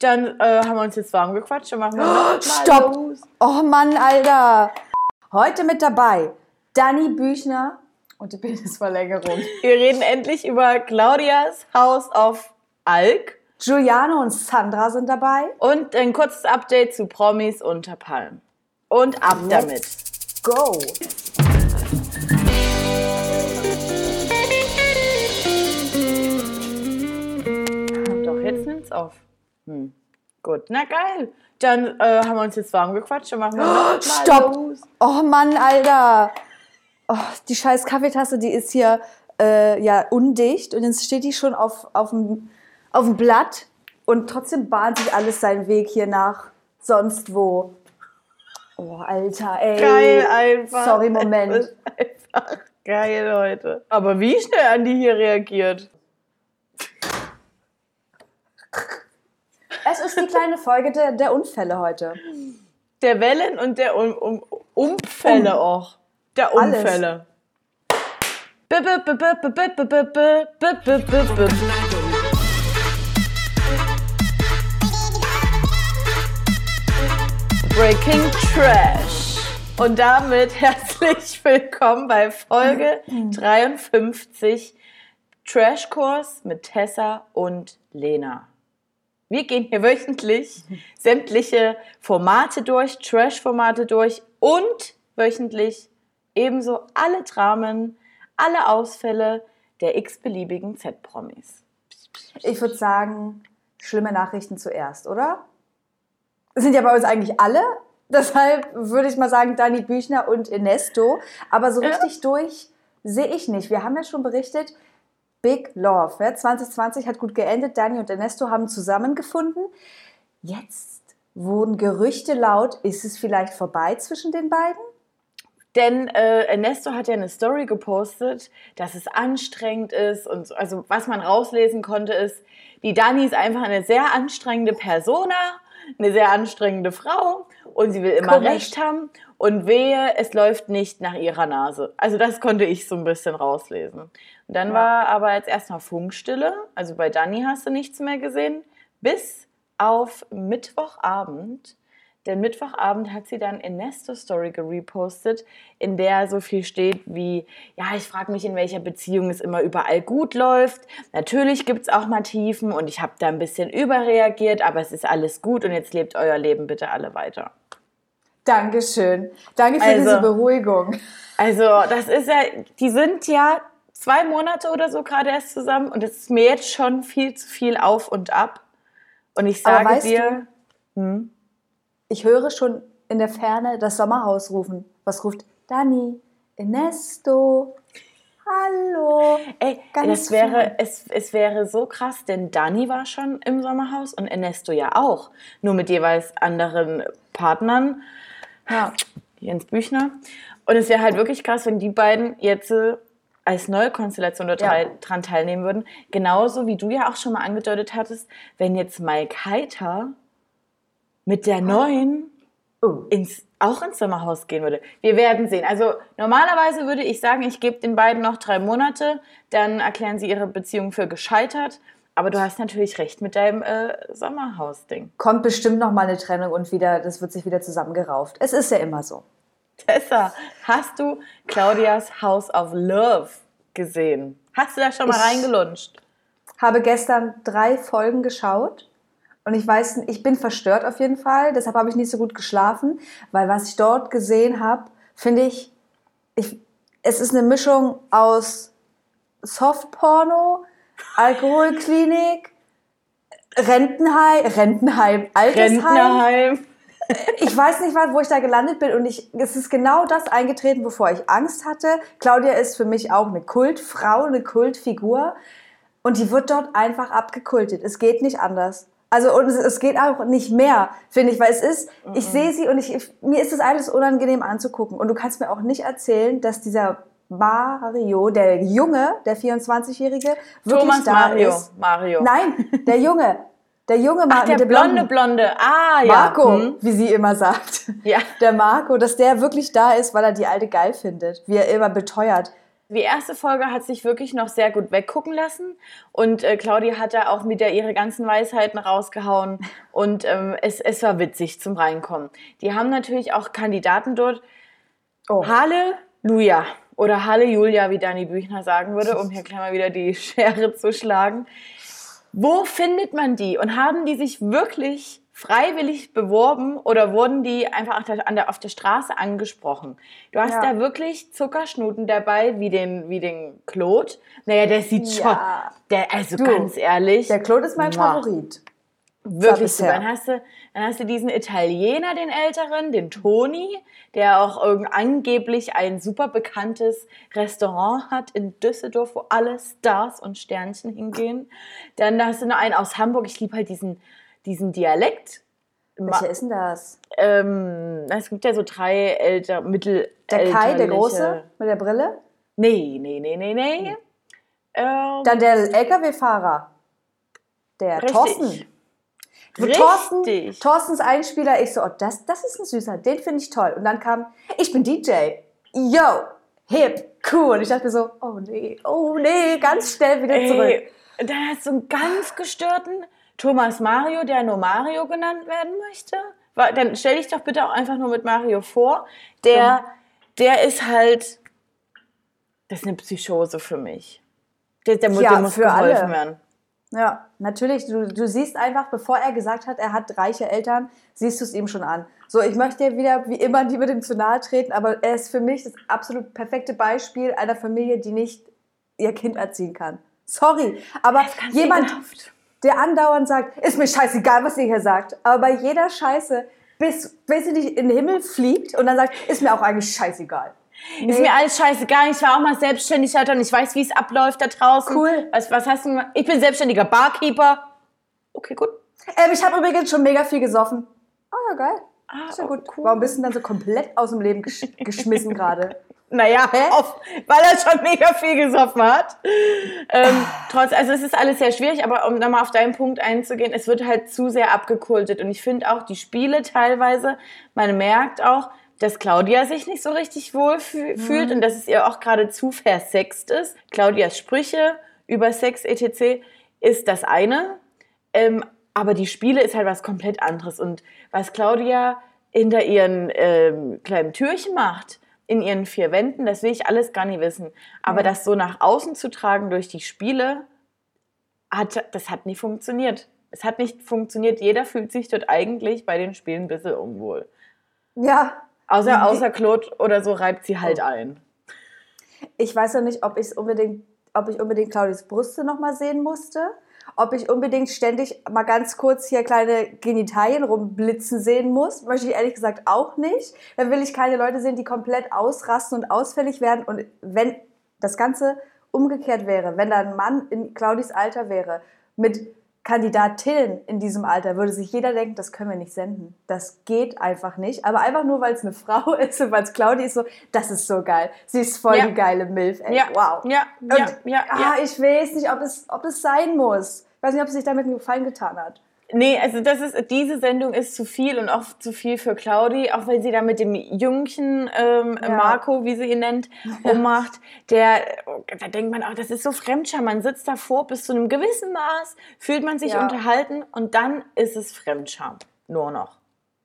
Dann äh, haben wir uns jetzt warm gequatscht und machen wir mal Stopp! los. Oh Mann, Alter! Heute mit dabei Dani Büchner und die Penisverlängerung. Wir reden endlich über Claudias Haus auf Alk Giuliano und Sandra sind dabei. und ein kurzes Update zu Promis unter Palmen. Und ab damit. Go! Doch, jetzt nimmt's auf. Hm. Gut, na geil. Dann äh, haben wir uns jetzt warm gequatscht und machen wir mal Stopp! los. Oh Mann, Alter! Oh, die scheiß Kaffeetasse, die ist hier äh, ja undicht und jetzt steht die schon auf, auf, dem, auf dem Blatt und trotzdem bahnt sich alles seinen Weg hier nach sonst wo. Oh, Alter, ey. Geil einfach. Sorry, Moment. Einfach geil heute. Aber wie schnell Andi hier reagiert. eine kleine Folge der, der Unfälle heute. Der Wellen und der um, um, Umfälle um. auch. Der Unfälle. Breaking Trash. Und damit herzlich willkommen bei Folge 53 Trashkurs mit Tessa und Lena. Wir gehen hier wöchentlich sämtliche Formate durch, Trash-Formate durch und wöchentlich ebenso alle Dramen, alle Ausfälle der x-beliebigen Z-Promis. Ich würde sagen, schlimme Nachrichten zuerst, oder? Das sind ja bei uns eigentlich alle. Deshalb würde ich mal sagen, Dani Büchner und Ernesto. Aber so Ja. richtig durch sehe ich nicht. Wir haben ja schon berichtet, Big Love. Ja? 2020 hat gut geendet. Dani und Ernesto haben zusammengefunden. Jetzt wurden Gerüchte laut. Ist es vielleicht vorbei zwischen den beiden? Denn äh, Ernesto hat ja eine Story gepostet, dass es anstrengend ist und so. also was man rauslesen konnte ist, die Dani ist einfach eine sehr anstrengende Persona, eine sehr anstrengende Frau und sie will immer Korrekt. Recht haben und wehe, es läuft nicht nach ihrer Nase. Also das konnte ich so ein bisschen rauslesen. Und dann Ja. war aber jetzt erstmal Funkstille, also bei Dani hast du nichts mehr gesehen, bis auf Mittwochabend. Denn Mittwochabend hat sie dann Ernesto Story gerepostet, in der so viel steht wie, ja, ich frage mich, in welcher Beziehung es immer überall gut läuft. Natürlich gibt es auch mal Tiefen und ich habe da ein bisschen überreagiert, aber es ist alles gut und jetzt lebt euer Leben bitte alle weiter. Dankeschön. Danke für Also- diese Beruhigung. Also, das ist ja, die sind ja zwei Monate oder so gerade erst zusammen und es ist mir jetzt schon viel zu viel auf und ab. Und ich sage dir, Ich höre schon in der Ferne das Sommerhaus rufen. Was ruft Dani? Ernesto? Hallo? Ey, Ganz das wäre, es, es wäre so krass, denn Dani war schon im Sommerhaus und Ernesto ja auch. Nur mit jeweils anderen Partnern. Ja. Jens Büchner. Und es wäre halt wirklich krass, wenn die beiden jetzt äh, als neue Konstellation dort Ja. teilnehmen würden. Genauso wie du ja auch schon mal angedeutet hattest, wenn jetzt Mike Heiter mit der neuen Oh. ins, auch ins Sommerhaus gehen würde. Wir werden sehen. Also normalerweise würde ich sagen, ich gebe den beiden noch drei Monate, dann erklären sie ihre Beziehung für gescheitert. Aber du hast natürlich recht mit deinem äh, Sommerhaus-Ding. Kommt bestimmt noch mal eine Trennung und wieder, das wird sich wieder zusammengerauft. Es ist ja immer so. Tessa, hast du Claudias House of Love gesehen? Hast du da schon mal Ich- reingelunscht? Habe gestern drei Folgen geschaut und ich weiß, ich bin verstört auf jeden Fall. Deshalb habe ich nicht so gut geschlafen, weil was ich dort gesehen habe, finde ich, ich, es ist eine Mischung aus Softporno, Alkoholklinik, Rentenheim, Rentenheim, Altersheim. Rentnerheim. ich weiß nicht, wo ich da gelandet bin und ich, es ist genau das eingetreten, wovor ich Angst hatte. Claudia ist für mich auch eine Kultfrau, eine Kultfigur und die wird dort einfach abgekultet. Es geht nicht anders. Also und es, es geht auch nicht mehr, finde ich, weil es ist, ich sehe sie und ich, mir ist es alles unangenehm anzugucken und du kannst mir auch nicht erzählen, dass dieser Mario, der Junge, der 24-Jährige, wirklich Thomas da Mario. ist. Mario. Nein, der Junge, der Junge Ach, Mar- der blonde, blonde. Ah, ja. Marco, Hm. wie sie immer sagt. Ja. Der Marco, dass der wirklich da ist, weil er die alte geil findet. Wie er immer beteuert. Die erste Folge hat sich wirklich noch sehr gut weggucken lassen und äh, Claudia hat da auch wieder ihre ganzen Weisheiten rausgehauen und ähm, es, es war witzig zum Reinkommen. Die haben natürlich auch Kandidaten dort. Oh. Halleluja oder Halleluja, wie Dani Büchner sagen würde, um hier gleich mal wieder die Schere zu schlagen. Wo findet man die und haben die sich wirklich freiwillig beworben oder wurden die einfach auf der, an der, auf der Straße angesprochen? Du hast Ja. da wirklich Zuckerschnuten dabei, wie den, wie den Claude. Naja, der sieht Ja. schon, der, also Du, ganz ehrlich. Der Claude ist mein Mua. Favorit. Wirklich so. Dann hast, du, dann hast du diesen Italiener, den Älteren, den Toni, der auch irgend angeblich ein super bekanntes Restaurant hat in Düsseldorf, wo alle Stars und Sternchen hingehen. Dann hast du noch einen aus Hamburg. Ich liebe halt diesen, diesen Dialekt. Welcher ist denn das? ähm, es gibt ja so drei älter, mittel Der Kai, der Große mit der Brille? Nee, nee, nee, nee, nee. Ähm, Dann der LKW-Fahrer. Der Richtig. Thorsten. Thorsten. Thorstens Einspieler, ich so, oh, das, das ist ein süßer, den finde ich toll. Und dann kam, ich bin DJ. Yo, hip, cool. Und ich dachte mir so, oh nee, oh nee, ganz schnell wieder zurück. Ey, dann hast du einen ganz gestörten Thomas Mario, der nur Mario genannt werden möchte. Dann stell dich doch bitte auch einfach nur mit Mario vor. Der, der ist halt, das ist eine Psychose für mich. Der, der, Ja, dem muss für geholfen alle. werden. Ja, natürlich. Du, du siehst einfach, bevor er gesagt hat, er hat reiche Eltern, siehst du es ihm schon an. So, ich möchte dir wieder wie immer niemandem zu nahe treten, aber er ist für mich das absolut perfekte Beispiel einer Familie, die nicht ihr Kind erziehen kann. Sorry, aber jemand, der andauernd sagt, ist mir scheißegal, was ihr hier sagt, aber bei jeder Scheiße bis, bis sie nicht in den Himmel fliegt und dann sagt, ist mir auch eigentlich scheißegal. Ist mir alles scheißegal. Ich war auch mal selbstständig, Alter, und ich weiß, wie es abläuft da draußen. Cool. Was, was hast du gemacht? Ich bin selbstständiger Barkeeper. Okay, gut. Ähm, ich habe übrigens schon mega viel gesoffen. Ah, ja, geil. Ah, Ist ja gut. cool. Warum bist du denn dann so komplett aus dem Leben gesch geschmissen gerade? Naja, auf, weil er schon mega viel gesoffen hat. Ähm, trotz, also es ist alles sehr schwierig, aber um nochmal auf deinen Punkt einzugehen, es wird halt zu sehr abgekultet. Und ich finde auch die Spiele teilweise, man merkt auch, dass Claudia sich nicht so richtig wohl fü fühlt und dass es ihr auch gerade zu versext ist. Claudias Sprüche über Sex etc. ist das eine. Ähm, aber die Spiele ist halt was komplett anderes. Und was Claudia hinter ihren ähm, kleinen Türchen macht, in ihren vier Wänden, das will ich alles gar nicht wissen. Aber das so nach außen zu tragen durch die Spiele, hat, das hat nicht funktioniert. Es hat nicht funktioniert. Jeder fühlt sich dort eigentlich bei den Spielen ein bisschen unwohl. Ja, Außer, außer Claude oder so reibt sie halt ein. ich weiß ja nicht, ob, unbedingt, ob ich unbedingt Claudias Brüste nochmal sehen musste. Ob ich unbedingt ständig mal ganz kurz hier kleine Genitalien rumblitzen sehen muss, möchte ich ehrlich gesagt auch nicht. Dann will ich keine Leute sehen, die komplett ausrasten und ausfällig werden. Und wenn das Ganze umgekehrt wäre, wenn da ein Mann in Claudis Alter wäre, mit Kandidatinnen in diesem Alter, würde sich jeder denken, das können wir nicht senden. Das geht einfach nicht. Aber einfach nur, weil es eine Frau ist und weil es Claudi ist, so, das ist so geil. Sie ist voll Ja. die geile Milf, ey. Ja, Wow. ja, Und, ja, ja, ah, ja. ich weiß nicht, ob es, ob es sein muss. Ich weiß nicht, ob es sich damit einen Gefallen getan hat. Nee, also das ist, diese Sendung ist zu viel und auch zu viel für Claudi, auch weil sie da mit dem Jüngchen ähm, Ja. Marco, wie sie ihn nennt, rummacht. Der, da denkt man auch, das ist so Fremdscham. Man sitzt davor, bis zu einem gewissen Maß fühlt man sich Ja. unterhalten und dann ist es Fremdscham. Nur noch.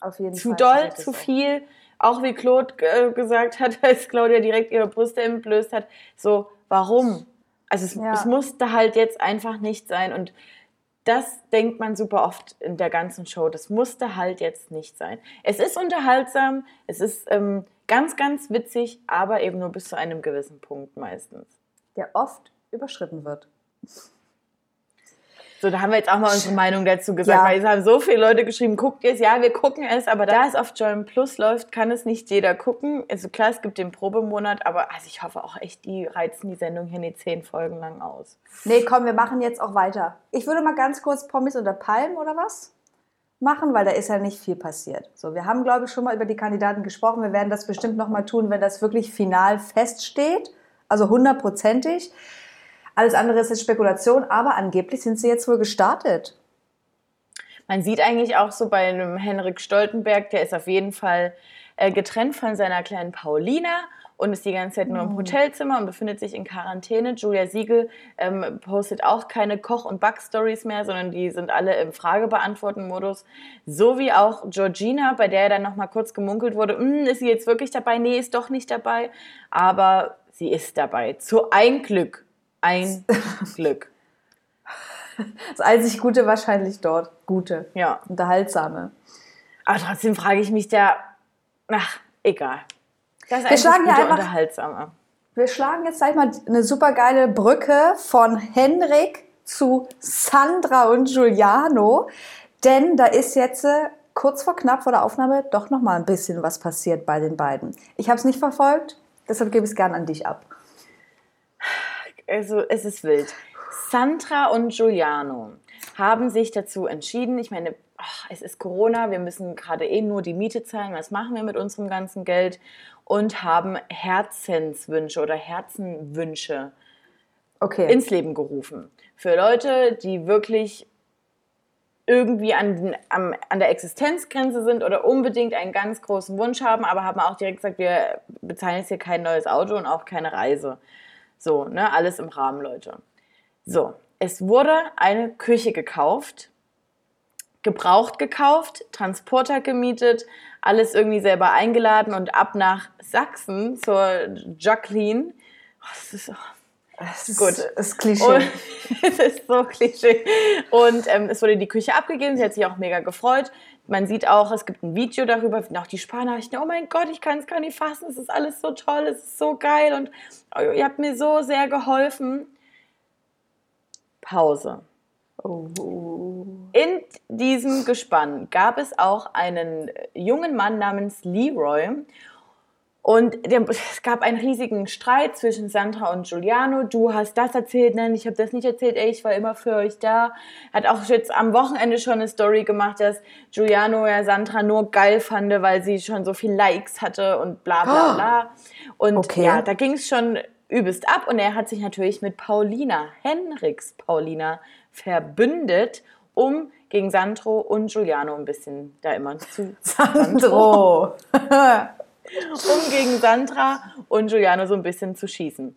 Auf jeden Zu Fall. doll, ich das zu viel. Auch wie Claude äh, gesagt hat, als Claudia direkt ihre Brüste entblößt hat. So, warum? Also es, Ja. es musste halt jetzt einfach nicht sein. Und das denkt man super oft in der ganzen Show. Das musste halt jetzt nicht sein. Es ist unterhaltsam, es ist ähm, ganz, ganz witzig, aber eben nur bis zu einem gewissen Punkt meistens. Der oft überschritten wird. So, da haben wir jetzt auch mal unsere Meinung dazu gesagt, Ja. weil es haben so viele Leute geschrieben, guckt ihr es? Ja, wir gucken es, aber da es auf Join Plus läuft, kann es nicht jeder gucken. Also klar, es gibt den Probemonat, aber also ich hoffe auch echt, die reizen die Sendung hier nicht zehn Folgen lang aus. Nee, komm, wir machen jetzt auch weiter. Ich würde mal ganz kurz Pommes unter Palmen oder was machen, weil da ist ja nicht viel passiert. So, wir haben, glaube ich, schon mal über die Kandidaten gesprochen. Wir werden das bestimmt noch mal tun, wenn das wirklich final feststeht. Also hundertprozentig. Alles andere ist jetzt Spekulation, aber angeblich sind sie jetzt wohl gestartet. Man sieht eigentlich auch so bei einem Henrik Stoltenberg, der ist auf jeden Fall äh, getrennt von seiner kleinen Paulina und ist die ganze Zeit nur im Hotelzimmer und befindet sich in Quarantäne. Julia Siegel ähm, postet auch keine Koch- und Backstories mehr, sondern die sind alle im Fragebeantworten-Modus. So wie auch Georgina, bei der dann nochmal kurz gemunkelt wurde, "Hm, ist sie jetzt wirklich dabei? Nee, ist doch nicht dabei. Aber sie ist dabei. Zu ein Glück. Ein Glück. Das einzig Gute wahrscheinlich dort. Gute. Ja. Unterhaltsame. Aber trotzdem frage ich mich da, ach, egal. Das ist Wir schlagen ja einfach- unterhaltsamer. Wir schlagen jetzt gleich mal eine super geile Brücke von Henrik zu Sandra und Giuliano. Denn da ist jetzt äh, kurz vor knapp vor der Aufnahme doch noch mal ein bisschen was passiert bei den beiden. Ich habe es nicht verfolgt, deshalb gebe ich es gern an dich ab. Also es ist wild. Sandra und Giuliano haben sich dazu entschieden, ich meine, ach, es ist Corona, wir müssen gerade eh nur die Miete zahlen, was machen wir mit unserem ganzen Geld? Und haben Herzenswünsche oder Herzenwünsche Okay. ins Leben gerufen. Für Leute, die wirklich irgendwie an, am, an der Existenzgrenze sind oder unbedingt einen ganz großen Wunsch haben, aber haben auch direkt gesagt, wir bezahlen jetzt hier kein neues Auto und auch keine Reise. So, ne, alles im Rahmen, Leute. So, es wurde eine Küche gekauft, gebraucht gekauft, Transporter gemietet, alles irgendwie selber eingeladen und ab nach Sachsen zur Jacqueline. Oh, das ist, das ist, gut. Das ist Klischee. und es ist so Klischee. Und ähm, es wurde die Küche abgegeben. Sie hat sich auch mega gefreut. Man sieht auch, es gibt ein Video darüber, auch die Sprachnachrichten. Oh mein Gott, ich kann es gar nicht fassen. Es ist alles so toll, es ist so geil und oh, ihr habt mir so sehr geholfen. Pause. oh. In diesem Gespann gab es auch einen jungen Mann namens Leroy. Und es gab einen riesigen Streit zwischen Sandra und Giuliano. Du hast das erzählt, nein, ich habe das nicht erzählt, ey, ich war immer für euch da. Hat auch jetzt am Wochenende schon eine Story gemacht, dass Giuliano ja Sandra nur geil fand, weil sie schon so viel Likes hatte und bla bla bla. Und Okay. ja, da ging es schon übelst ab und er hat sich natürlich mit Paulina, Henriks Paulina, verbündet, um gegen Sandro und Giuliano ein bisschen da immer zu Sandro. um gegen Sandra und Giuliano so ein bisschen zu schießen.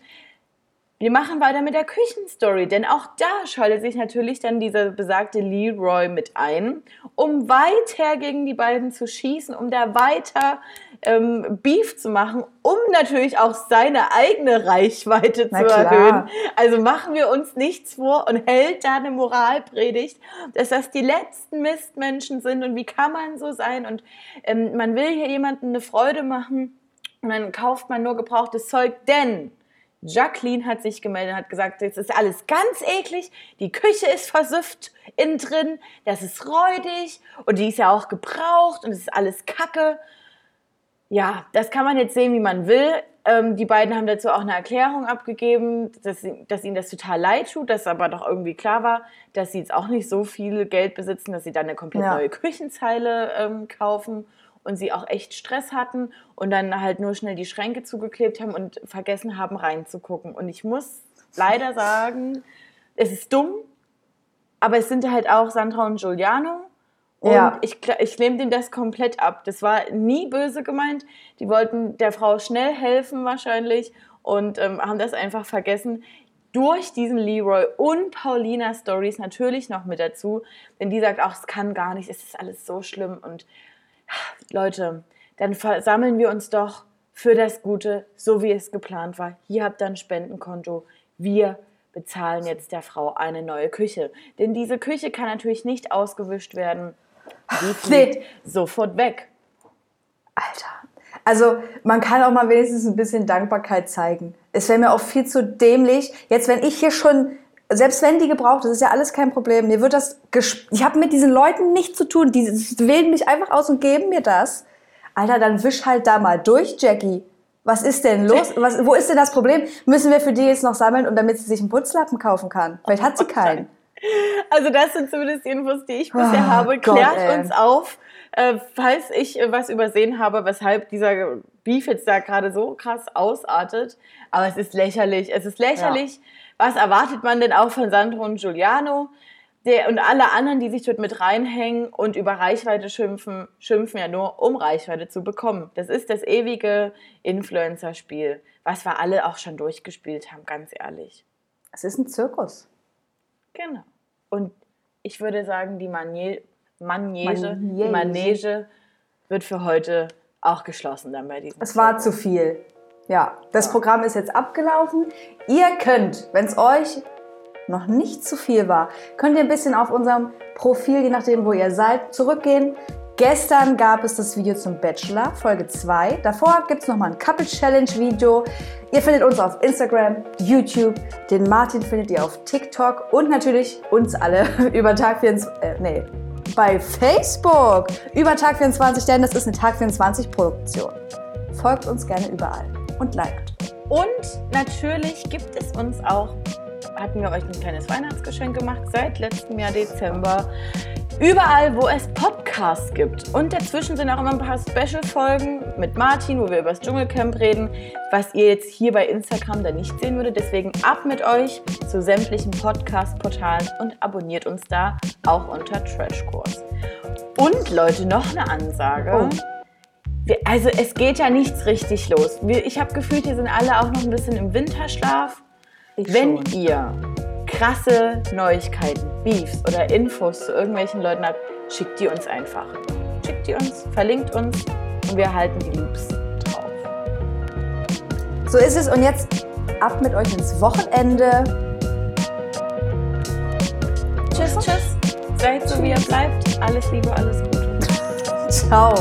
Wir machen weiter mit der Küchenstory, denn auch da schaltet sich natürlich dann dieser besagte Leroy mit ein, um weiter gegen die beiden zu schießen, um da weiter ähm, Beef zu machen, um natürlich auch seine eigene Reichweite Na zu klar. erhöhen. Also machen wir uns nichts vor und hält da eine Moralpredigt, dass das die letzten Mistmenschen sind und wie kann man so sein und ähm, man will hier jemandem eine Freude machen und dann kauft man nur gebrauchtes Zeug, denn Jacqueline hat sich gemeldet und hat gesagt, das ist alles ganz eklig, die Küche ist versüfft innen drin, das ist räudig und die ist ja auch gebraucht und es ist alles Kacke. Ja, das kann man jetzt sehen, wie man will. Ähm, die beiden haben dazu auch eine Erklärung abgegeben, dass, dass ihnen das total leid tut, dass aber doch irgendwie klar war, dass sie jetzt auch nicht so viel Geld besitzen, dass sie dann eine komplett Ja. neue Küchenzeile ähm, kaufen und sie auch echt Stress hatten und dann halt nur schnell die Schränke zugeklebt haben und vergessen haben reinzugucken. Und ich muss leider sagen, es ist dumm, aber es sind halt auch Sandra und Giuliano. Und Ja. ich, ich nehme dem das komplett ab. Das war nie böse gemeint. Die wollten der Frau schnell helfen wahrscheinlich und ähm, haben das einfach vergessen. Durch diesen Leroy und Paulina Stories natürlich noch mit dazu. Denn die sagt auch, es kann gar nicht, es ist alles so schlimm. Und Leute, dann versammeln wir uns doch für das Gute, so wie es geplant war. Hier habt ihr ein Spendenkonto. Wir bezahlen jetzt der Frau eine neue Küche. Denn diese Küche kann natürlich nicht ausgewischt werden. Die fliegt Nee. sofort weg. Alter. Also man kann auch mal wenigstens ein bisschen Dankbarkeit zeigen. Es wäre mir auch viel zu dämlich. Jetzt, wenn ich hier schon, selbst wenn die gebraucht ist, ist ja alles kein Problem. Mir wird das, ich habe mit diesen Leuten nichts zu tun. Die wählen mich einfach aus und geben mir das. Alter, dann wisch halt da mal durch, Jackie. Was ist denn los? Was, wo ist denn das Problem? Müssen wir für die jetzt noch sammeln und damit sie sich einen Putzlappen kaufen kann? Vielleicht hat sie keinen. Also das sind zumindest die Infos, die ich bisher Oh habe. Gott, Klärt ey. uns auf, äh, falls ich äh, was übersehen habe, weshalb dieser Beef jetzt da gerade so krass ausartet. Aber es ist lächerlich. Es ist lächerlich. Was erwartet man denn auch von Sandro und Giuliano? Der, und alle anderen, die sich dort mit reinhängen und über Reichweite schimpfen, schimpfen ja nur, um Reichweite zu bekommen. Das ist das ewige Influencer-Spiel, was wir alle auch schon durchgespielt haben, ganz ehrlich. Es ist ein Zirkus. Genau. Und ich würde sagen, die Manie Manege, Manege. die Manege wird für heute auch geschlossen dann bei diesem. Es war zu viel. Ja, das Programm ist jetzt abgelaufen. Ihr könnt, wenn es euch noch nicht zu viel war, könnt ihr ein bisschen auf unserem Profil, je nachdem, wo ihr seid, zurückgehen. Gestern gab es das Video zum Bachelor, Folge 2. Davor gibt es nochmal ein Couple Challenge Video. Ihr findet uns auf Instagram, YouTube. Den Martin findet ihr auf TikTok und natürlich uns alle über Tag 24, äh, nee, bei Facebook über Tag 24, denn das ist eine Tag 24 Produktion. Folgt uns gerne überall und liked. Und natürlich gibt es uns auch, hatten wir euch ein kleines Weihnachtsgeschenk gemacht, seit letztem Jahr Dezember. Überall, wo es Podcasts gibt. Und dazwischen sind auch immer ein paar Special-Folgen mit Martin, wo wir über das Dschungelcamp reden, was ihr jetzt hier bei Instagram dann nicht sehen würdet. Deswegen ab mit euch zu sämtlichen Podcast-Portalen und abonniert uns da auch unter Trashkurs. Und Leute, noch eine Ansage. Oh. Also es geht ja nichts richtig los. Wir, ich habe gefühlt, hier sind alle auch noch ein bisschen im Winterschlaf. Ich Wenn schon. ihr krasse Neuigkeiten, Beefs oder Infos zu irgendwelchen Leuten habt, schickt die uns einfach. Schickt die uns, verlinkt uns und wir halten die Loops drauf. So ist es und jetzt ab mit euch ins Wochenende. Tschüss, tschüss. Seid so, wie ihr bleibt. Alles Liebe, alles Gute. Ciao.